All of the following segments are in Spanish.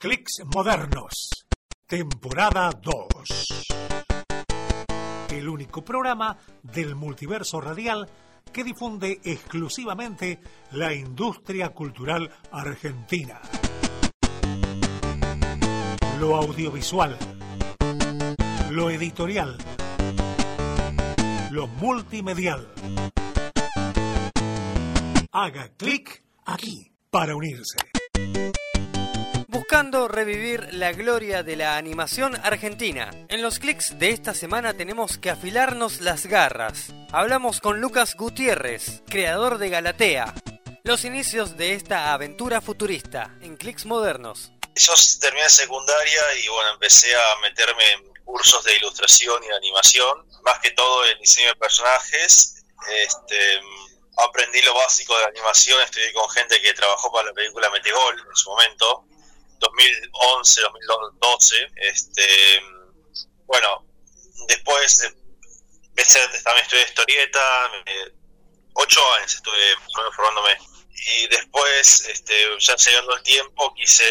Clicks Modernos, temporada 2. El único programa del multiverso radial que difunde exclusivamente la industria cultural argentina. Lo audiovisual, lo editorial, lo multimedial. Haga clic aquí para unirse buscando revivir la gloria de la animación argentina. En los clics de esta semana tenemos que afilarnos las garras. Hablamos con Lucas Gutiérrez, creador de Galatea. Los inicios de esta aventura futurista en clics modernos. Yo terminé secundaria y bueno, empecé a meterme en cursos de ilustración y animación, más que todo en diseño de personajes. Este, aprendí lo básico de la animación, estudié con gente que trabajó para la película Metegol en su momento 2011, 2012. Este, bueno, después empecé, también estudié historieta, ocho años estuve formándome. Y después, este, ya llegando el tiempo, quise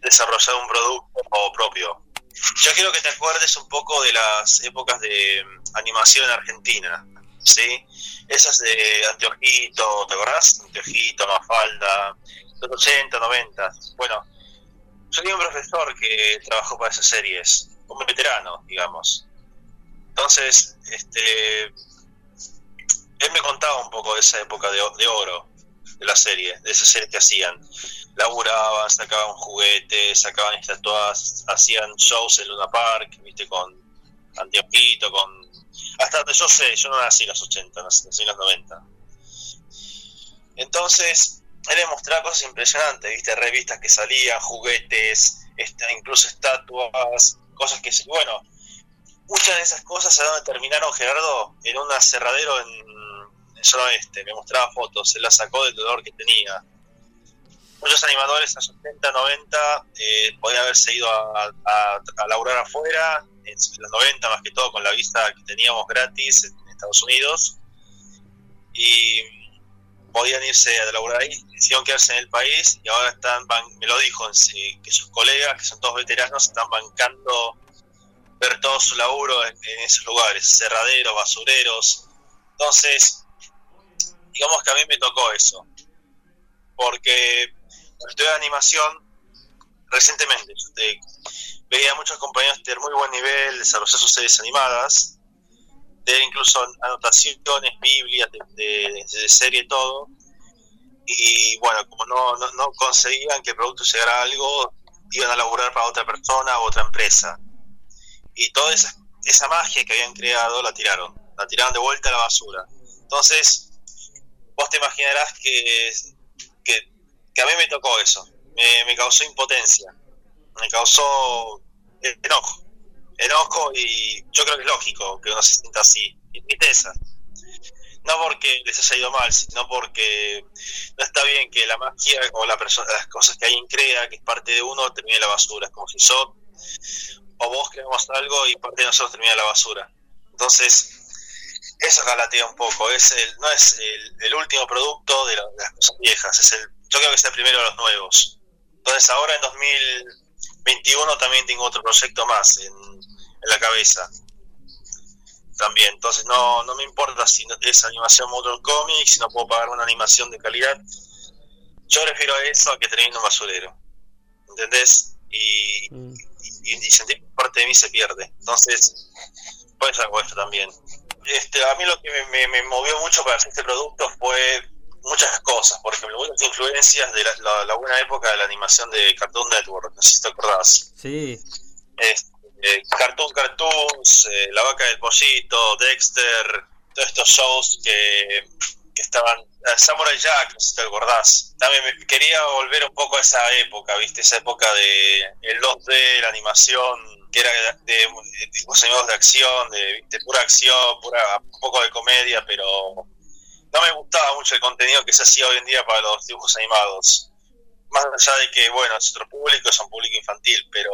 desarrollar un producto propio. Yo quiero que te acuerdes un poco de las épocas de animación en Argentina, ¿sí? Esas de Anteojito, ¿te acordás? Anteojito, Mafalda, los 80, 90. Bueno, yo tenía un profesor que trabajó para esas series, un veterano, digamos. Entonces, este, él me contaba un poco de esa época de, oro de la serie, de esas series que hacían. Laburaban, sacaban juguetes, sacaban estatuas, hacían shows en Luna Park, viste, con Antioquito, con... Hasta yo sé, yo no nací en los 80, nací en los 90. Entonces, él mostraba cosas impresionantes, viste, revistas que salían, juguetes, este, incluso estatuas, cosas que, bueno, muchas de esas cosas se terminaron, Gerardo? En un aserradero en, en zona este, me mostraba fotos, él las sacó del dolor que tenía. Muchos animadores los 80, 90 eh, podían haberse ido a, a, laburar afuera, en los 90 más que todo con la vista que teníamos gratis en Estados Unidos. Y podían irse a laburar ahí, decidieron quedarse en el país y ahora están, me lo dijo, que sus colegas, que son todos veteranos, están bancando ver todo su laburo en, esos lugares, cerraderos, basureros. Entonces, digamos que a mí me tocó eso, porque estoy de animación, recientemente veía a muchos compañeros tener muy buen nivel, desarrollar sus series animadas, de incluso anotaciones, Biblias de, de, serie, todo. Y bueno, como no, no, conseguían que el producto llegara a algo, iban a laburar para otra persona o otra empresa. Y toda esa, esa magia que habían creado la tiraron, la tiraron de vuelta a la basura. Entonces, vos te imaginarás que, que, a mí me tocó eso, me, me causó impotencia, me causó enojo enojo y yo creo que es lógico que uno se sienta así, tristeza. No porque les haya ido mal, sino porque no está bien que la magia o la persona, las cosas que alguien crea, que es parte de uno, termine la basura. Es como si yo o vos creamos algo y parte de nosotros termina la basura. Entonces, eso galatea un poco. Es el, no es el, último producto de, las cosas viejas, es el, yo creo que es el primero de los nuevos. Entonces, ahora en 2021 también tengo otro proyecto más en en la cabeza también. Entonces no, no me importa si es animación motor cómic, si no puedo pagar una animación de calidad. Yo prefiero eso a que termine un basurero. ¿Entendés? Y, mm. y, sentir parte de mí se pierde. Entonces, pues hago esto también. Este, a mí lo que me, me, movió mucho para hacer este producto fue muchas cosas. Por ejemplo, muchas influencias de la, buena época de la animación de Cartoon Network. No sé si te acordás. Sí. Este, eh, Cartoon Cartoons, eh, La Vaca del Pollito, Dexter, todos estos shows que, estaban. Eh, Samurai Jack, no sé si te acordás. También me quería volver un poco a esa época, ¿viste? Esa época de el 2D, la animación, que era de, de animados de acción, de, pura acción, pura, un poco de comedia, pero no me gustaba mucho el contenido que se hacía hoy en día para los dibujos animados. Más allá de que, bueno, es otro público, es un público infantil, pero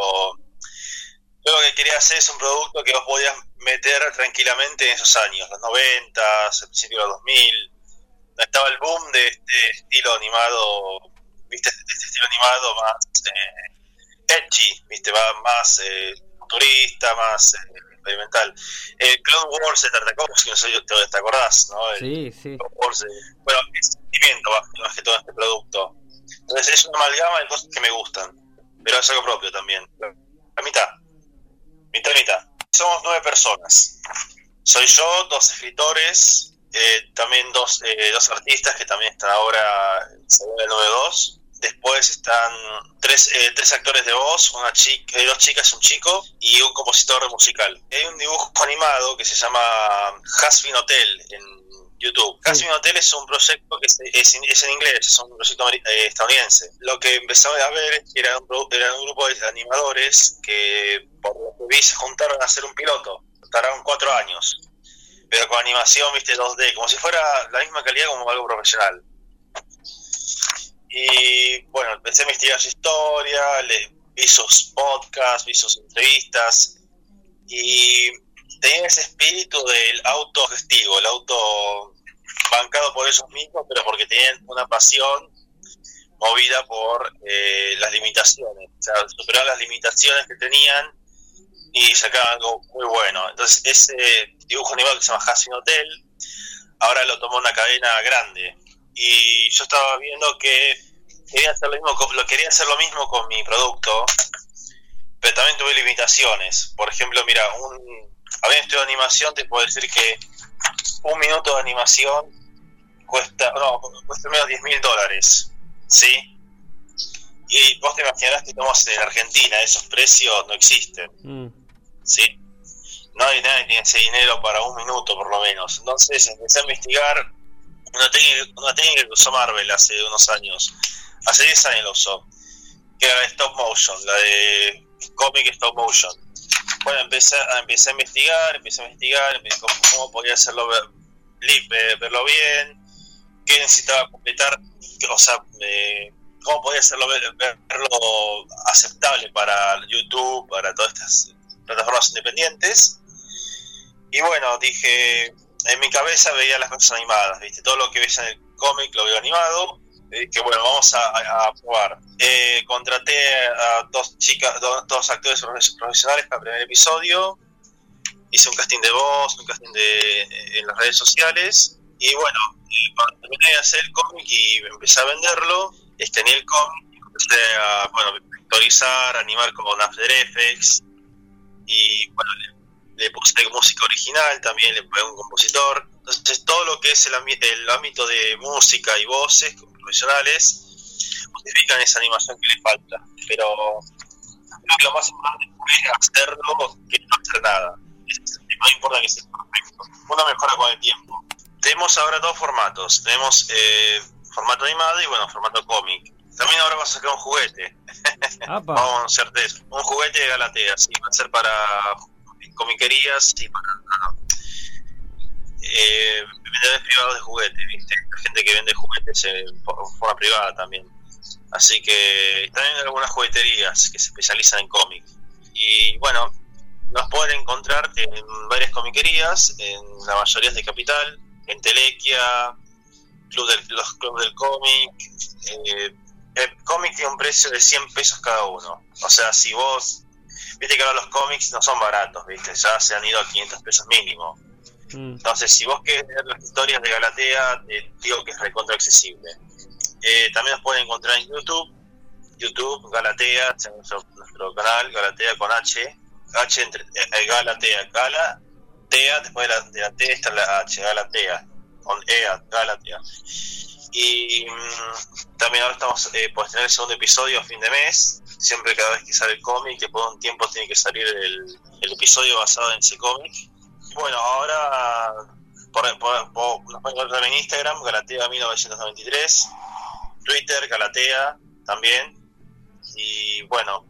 yo lo que quería hacer es un producto que vos podías meter tranquilamente en esos años, los 90, el principio de los 2000, donde estaba el boom de este estilo animado, viste, este, estilo animado más, eh, edgy, ¿viste? Más eh, turista, más eh, experimental. El Clone Wars de Tartakovsky, no sé si te, acordás, ¿no? sí, sí. Wars bueno, es sentimiento más que todo este producto. Entonces es una amalgama de cosas que me gustan, pero es algo propio también. La mitad, mitad, mitad. Somos nueve personas. Soy yo, dos escritores, eh, también dos, eh, dos artistas que también están ahora según el 9-2. Después están tres, eh, tres actores de voz, una chica, dos chicas un chico, y un compositor musical. Hay un dibujo animado que se llama Hasbin Hotel en YouTube. Hasbin Hotel es un proyecto que es, en inglés, es un proyecto estadounidense. Lo que empezamos a ver es que era un, era un grupo de animadores que por lo que vi se juntaron a hacer un piloto. Tardaron cuatro años pero con animación, viste, 2D, como si fuera la misma calidad como algo profesional. Y bueno, empecé a investigar su historia, le, vi sus podcasts, vi sus entrevistas y tenía ese espíritu del autogestivo, el auto bancado por ellos mismos, pero porque tenían una pasión movida por eh, las limitaciones, o sea, las limitaciones que tenían y sacaban algo muy bueno. Entonces, ese dibujo animado que se llama Hassin Hotel, ahora lo tomó una cadena grande. Y yo estaba viendo que quería hacer lo mismo, lo quería hacer lo mismo con mi producto, pero también tuve limitaciones. Por ejemplo, mira, un habiendo estudiado animación, te puedo decir que un minuto de animación cuesta, no, cuesta menos 10 mil dólares, ¿sí? Y vos te imaginarás que estamos en Argentina, esos precios no existen, mm. ¿sí? No hay nadie tiene ese dinero para un minuto por lo menos. Entonces empecé a investigar una técnica, una técnica que usó Marvel hace unos años, hace 10 años lo usó, que era la stop motion, la de cómic stop motion. Bueno, empecé empecé a investigar, empecé a investigar, cómo, cómo podía hacerlo ver, verlo bien, qué necesitaba completar, o sea, cómo podía hacerlo verlo aceptable para YouTube, para todas estas plataformas independientes. Y bueno, dije, en mi cabeza veía las cosas animadas, ¿viste? Todo lo que ves en el cómic lo veo animado. que bueno, vamos a, probar. Eh, contraté a dos chicas, dos, actores profesionales para el primer episodio. Hice un casting de voz, un casting de, en las redes sociales. Y bueno, cuando terminé de hacer el cómic y empecé a venderlo, tenía el cómic, empecé a bueno, vectorizar, animar con After Effects. Y bueno, le puse música original, también le puse un compositor. Entonces, todo lo que es el, el ámbito de música y voces profesionales justifican esa animación que le falta. Pero creo que lo más importante es hacerlo que no hacer nada. No importa que sea perfecto. Uno mejora con el tiempo. Tenemos ahora dos formatos. Tenemos eh, formato animado y bueno, formato cómic. También ahora vas a sacar un juguete. Vamos a hacer eso. Un juguete de Galatea, sí, va a ser para comiquerías y para eh, vendedores privados de juguetes, ¿viste? Gente que vende juguetes en forma privada también. Así que también hay algunas jugueterías que se especializan en cómics. Y bueno, nos pueden encontrar en varias comiquerías, en la mayoría de Capital, en Telequia, Club del, los clubes del cómic. Eh, el cómic tiene un precio de 100 pesos cada uno. O sea, si vos viste que ahora los cómics no son baratos, viste, ya se han ido a 500 pesos mínimo. Mm. Entonces, si vos querés ver las historias de Galatea, te digo que es recontra accesible. Eh, también nos pueden encontrar en YouTube, YouTube, Galatea, nuestro, nuestro canal, Galatea con H, H entre eh, Galatea, Galatea, después de la, de la T está la H, Galatea, con EA, Galatea. Y mm, también ahora estamos eh, por tener el segundo episodio a fin de mes. Siempre cada vez que sale el cómic, que por un tiempo tiene que salir el, episodio basado en ese cómic. Bueno, ahora por, nos pueden encontrar en Instagram, Galatea1993, Twitter, Galatea también. Y bueno,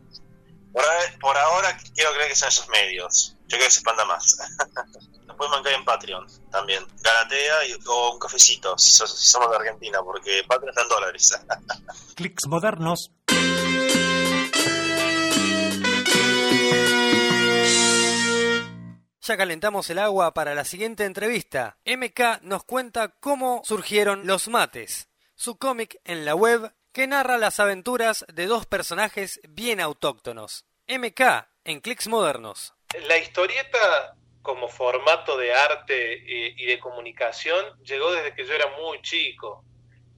por, ahora quiero creer que son esos medios. Yo creo que se expanda más. pueden mancar en Patreon también. Galatea y, o un cafecito, si, somos de Argentina, porque Patreon está en dólares. Clics modernos. Ya calentamos el agua para la siguiente entrevista. MK nos cuenta cómo surgieron los mates. Su cómic en la web que narra las aventuras de dos personajes bien autóctonos. MK en Clicks Modernos. La historieta como formato de arte y de comunicación llegó desde que yo era muy chico.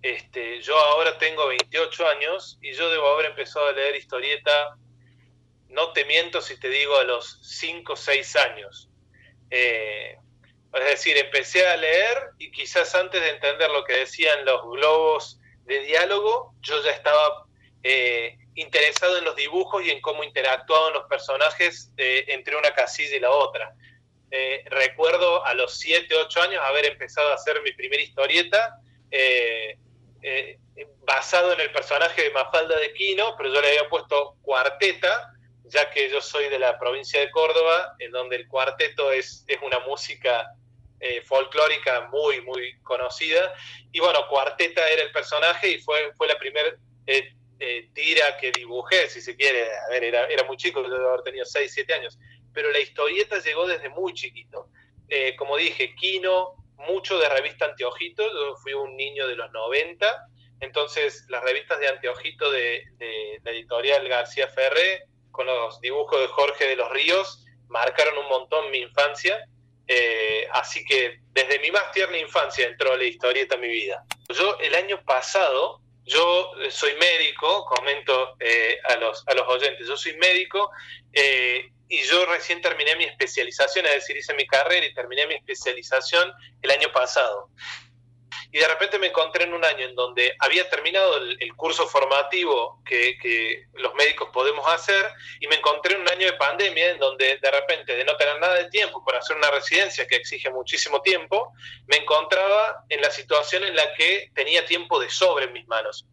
Este, yo ahora tengo 28 años y yo debo haber empezado a leer historieta, no te miento si te digo a los 5 o 6 años. Eh, es decir, empecé a leer y quizás antes de entender lo que decían los globos de diálogo, yo ya estaba eh, interesado en los dibujos y en cómo interactuaban los personajes eh, entre una casilla y la otra. Eh, recuerdo a los 7, 8 años haber empezado a hacer mi primera historieta basado en el personaje de Mafalda de Quino, pero yo le había puesto cuarteta, ya que yo soy de la provincia de Córdoba, en donde el cuarteto es, una música eh, folclórica muy, muy conocida. Y bueno, Cuarteta era el personaje y fue, fue la primera eh, eh, tira que dibujé, si se quiere. A ver, era, era muy chico, yo debo haber tenido 6, 7 años. Pero la historieta llegó desde muy chiquito. como dije, Kino, mucho de revista Anteojito, yo fui un niño de los 90, entonces las revistas de Anteojito de, de la editorial García Ferré, con los dibujos de Jorge de los Ríos, marcaron un montón mi infancia eh, así que desde mi más tierna infancia entró la historieta en mi vida. Yo el año pasado, yo soy médico, comento eh, a, los, a los oyentes, yo soy médico eh, y yo recién terminé mi especialización, es decir, hice mi carrera y terminé mi especialización el año pasado y de repente me encontré en un año en donde había terminado el, curso formativo que, que, los médicos podemos hacer y me encontré en un año de pandemia en donde de repente de no tener nada de tiempo para hacer una residencia que exige muchísimo tiempo, me encontraba en la situación en la que tenía tiempo de sobre en mis manos.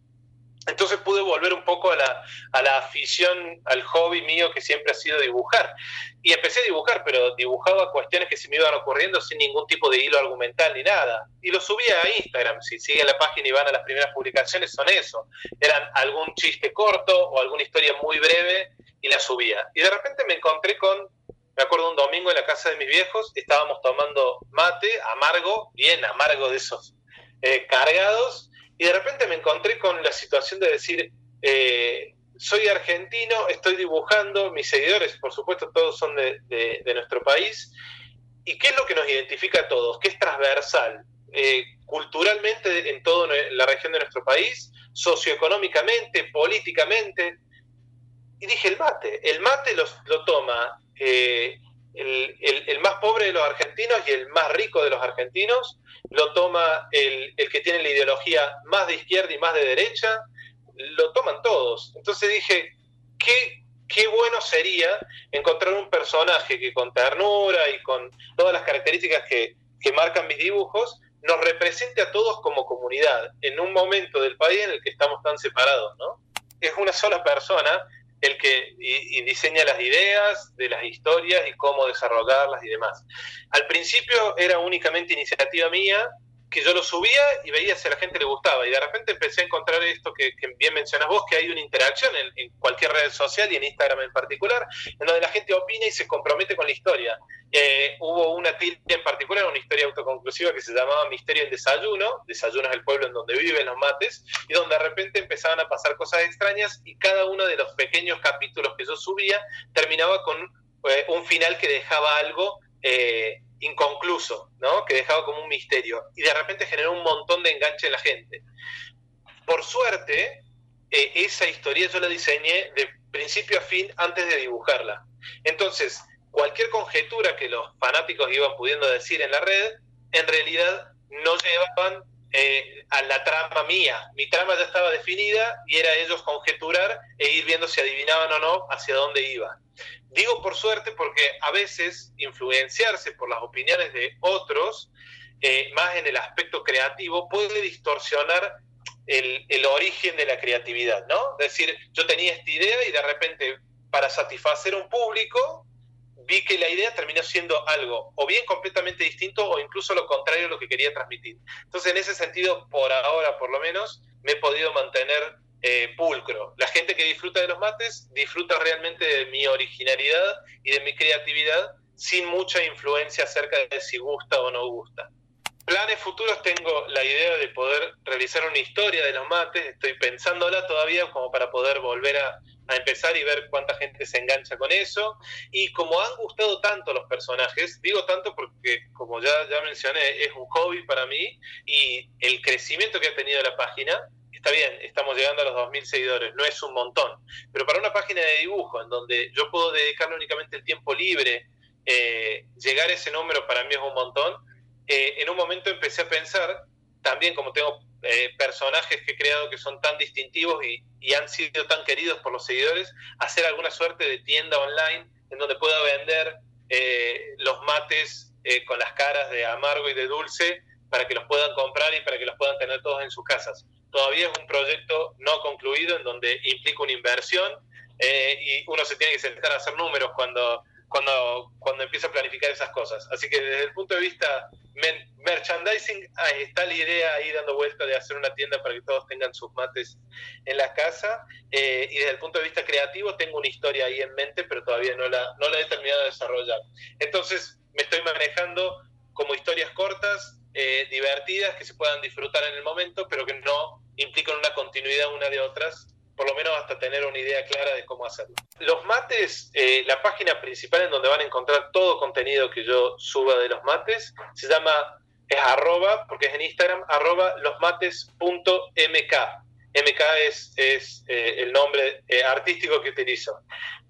Entonces pude volver un poco a la, a la afición, al hobby mío que siempre ha sido dibujar. Y empecé a dibujar, pero dibujaba cuestiones que se me iban ocurriendo sin ningún tipo de hilo argumental ni nada. Y lo subía a Instagram. Si siguen la página y van a las primeras publicaciones, son eso. Eran algún chiste corto o alguna historia muy breve y la subía. Y de repente me encontré con, me acuerdo un domingo en la casa de mis viejos, estábamos tomando mate, amargo, bien amargo de esos eh, cargados y de repente me encontré con la situación de decir, eh, soy argentino, estoy dibujando, mis seguidores, por supuesto, todos son de, nuestro país. ¿Y qué es lo que nos identifica a todos? ¿Qué es transversal? Eh, culturalmente en toda la región de nuestro país, socioeconómicamente, políticamente. Y dije, el mate. El mate lo, toma eh, el, más pobre de los argentinos y el más rico de los argentinos, lo toma el, que tiene la ideología más de izquierda y más de derecha, lo toman todos. Entonces dije, qué, qué bueno sería encontrar un personaje que con ternura y con todas las características que, que marcan mis dibujos, nos represente a todos como comunidad, en un momento del país en el que estamos tan separados, ¿no? Es una sola persona el que diseña las ideas de las historias y cómo desarrollarlas y demás. Al principio era únicamente iniciativa mía, que yo lo subía y veía si a la gente le gustaba. Y de repente empecé a encontrar esto que, bien mencionas vos, que hay una interacción en, cualquier red social y en Instagram en particular, en donde la gente opina y se compromete con la historia. Eh, hubo una tira en particular, una historia autoconclusiva que se llamaba Misterio en Desayuno, Desayuno es el pueblo en donde viven los mates, y donde de repente empezaban a pasar cosas extrañas y cada uno de los pequeños capítulos que yo subía terminaba con eh, un final que dejaba algo eh, inconcluso, ¿no? que dejaba como un misterio, y de repente generó un montón de enganche en la gente. Por suerte, eh, esa historia yo la diseñé de principio a fin antes de dibujarla. Entonces, cualquier conjetura que los fanáticos iban pudiendo decir en la red, en realidad no llevaban eh, a la trama mía. Mi trama ya estaba definida y era ellos conjeturar e ir viendo si adivinaban o no hacia dónde iban. Digo por suerte porque a veces influenciarse por las opiniones de otros, eh, más en el aspecto creativo, puede distorsionar el, origen de la creatividad, ¿no? Es decir, yo tenía esta idea y de repente, para satisfacer un público, vi que la idea terminó siendo algo o bien completamente distinto o incluso lo contrario a lo que quería transmitir. Entonces, en ese sentido, por ahora, por lo menos, me he podido mantener eh, pulcro. La gente que disfruta de los mates disfruta realmente de mi originalidad y de mi creatividad sin mucha influencia acerca de si gusta o no gusta. Planes futuros tengo la idea de poder realizar una historia de los mates, estoy pensándola todavía como para poder volver a, empezar y ver cuánta gente se engancha con eso. Y como han gustado tanto los personajes, digo tanto porque como ya, ya mencioné, es un hobby para mí y el crecimiento que ha tenido la página, está bien, estamos llegando a los 2.000 seguidores, no es un montón, pero para una página de dibujo en donde yo puedo dedicarle únicamente el tiempo libre, eh, llegar a ese número para mí es un montón eh, en un momento empecé a pensar, también como tengo eh, personajes que he creado que son tan distintivos y, han sido tan queridos por los seguidores, hacer alguna suerte de tienda online en donde pueda vender eh, los mates con las caras de amargo y de dulce para que los puedan comprar y para que los puedan tener todos en sus casas. Todavía es un proyecto no concluido en donde implica una inversión y uno se tiene que sentar a hacer números cuando cuando, cuando empieza a planificar esas cosas. Así que desde el punto de vista merchandising, está la idea ahí dando vuelta de hacer una tienda para que todos tengan sus mates en la casa. Eh, y desde el punto de vista creativo, tengo una historia ahí en mente, pero todavía no la, no la he terminado de desarrollar. Entonces, me estoy manejando como historias cortas, eh, divertidas, que se puedan disfrutar en el momento, pero que no implican una continuidad una de otras por lo menos hasta tener una idea clara de cómo hacerlo. Los mates, eh, la página principal en donde van a encontrar todo contenido que yo suba de los mates, se llama, es arroba, porque es en Instagram, arroba losmates.mk. MK es, es eh, el nombre eh, artístico que utilizo.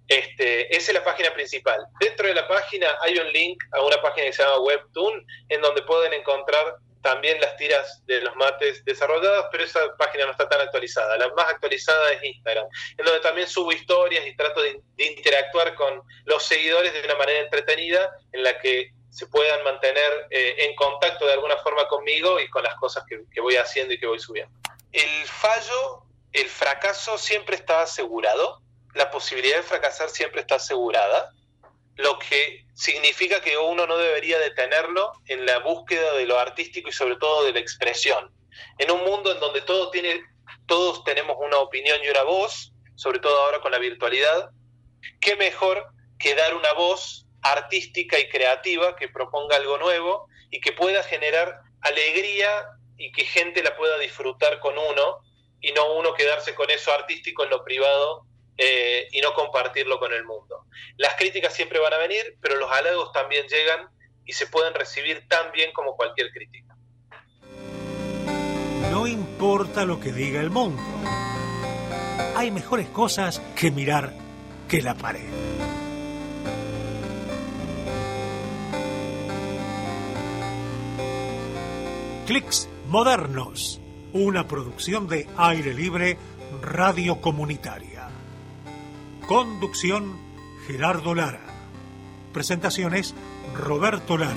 Este, esa es la página principal. Dentro de la página hay un link a una página que se llama Webtoon, en donde pueden encontrar también las tiras de los mates desarrolladas, pero esa página no está tan actualizada. La más actualizada es Instagram, en donde también subo historias y trato de, interactuar con los seguidores de una manera entretenida en la que se puedan mantener eh, en contacto de alguna forma conmigo y con las cosas que, que voy haciendo y que voy subiendo. El fallo, el fracaso siempre está asegurado, la posibilidad de fracasar siempre está asegurada lo que significa que uno no debería detenerlo en la búsqueda de lo artístico y sobre todo de la expresión. En un mundo en donde todo tiene, todos tenemos una opinión y una voz, sobre todo ahora con la virtualidad, qué mejor que dar una voz artística y creativa que proponga algo nuevo y que pueda generar alegría y que gente la pueda disfrutar con uno y no uno quedarse con eso artístico en lo privado eh, y no compartirlo con el mundo. Las críticas siempre van a venir, pero los halagos también llegan y se pueden recibir tan bien como cualquier crítica. No importa lo que diga el mundo. Hay mejores cosas que mirar que la pared. Clicks Modernos, una producción de aire libre radio comunitaria. Conducción Gerardo Lara. Presentaciones Roberto Lara.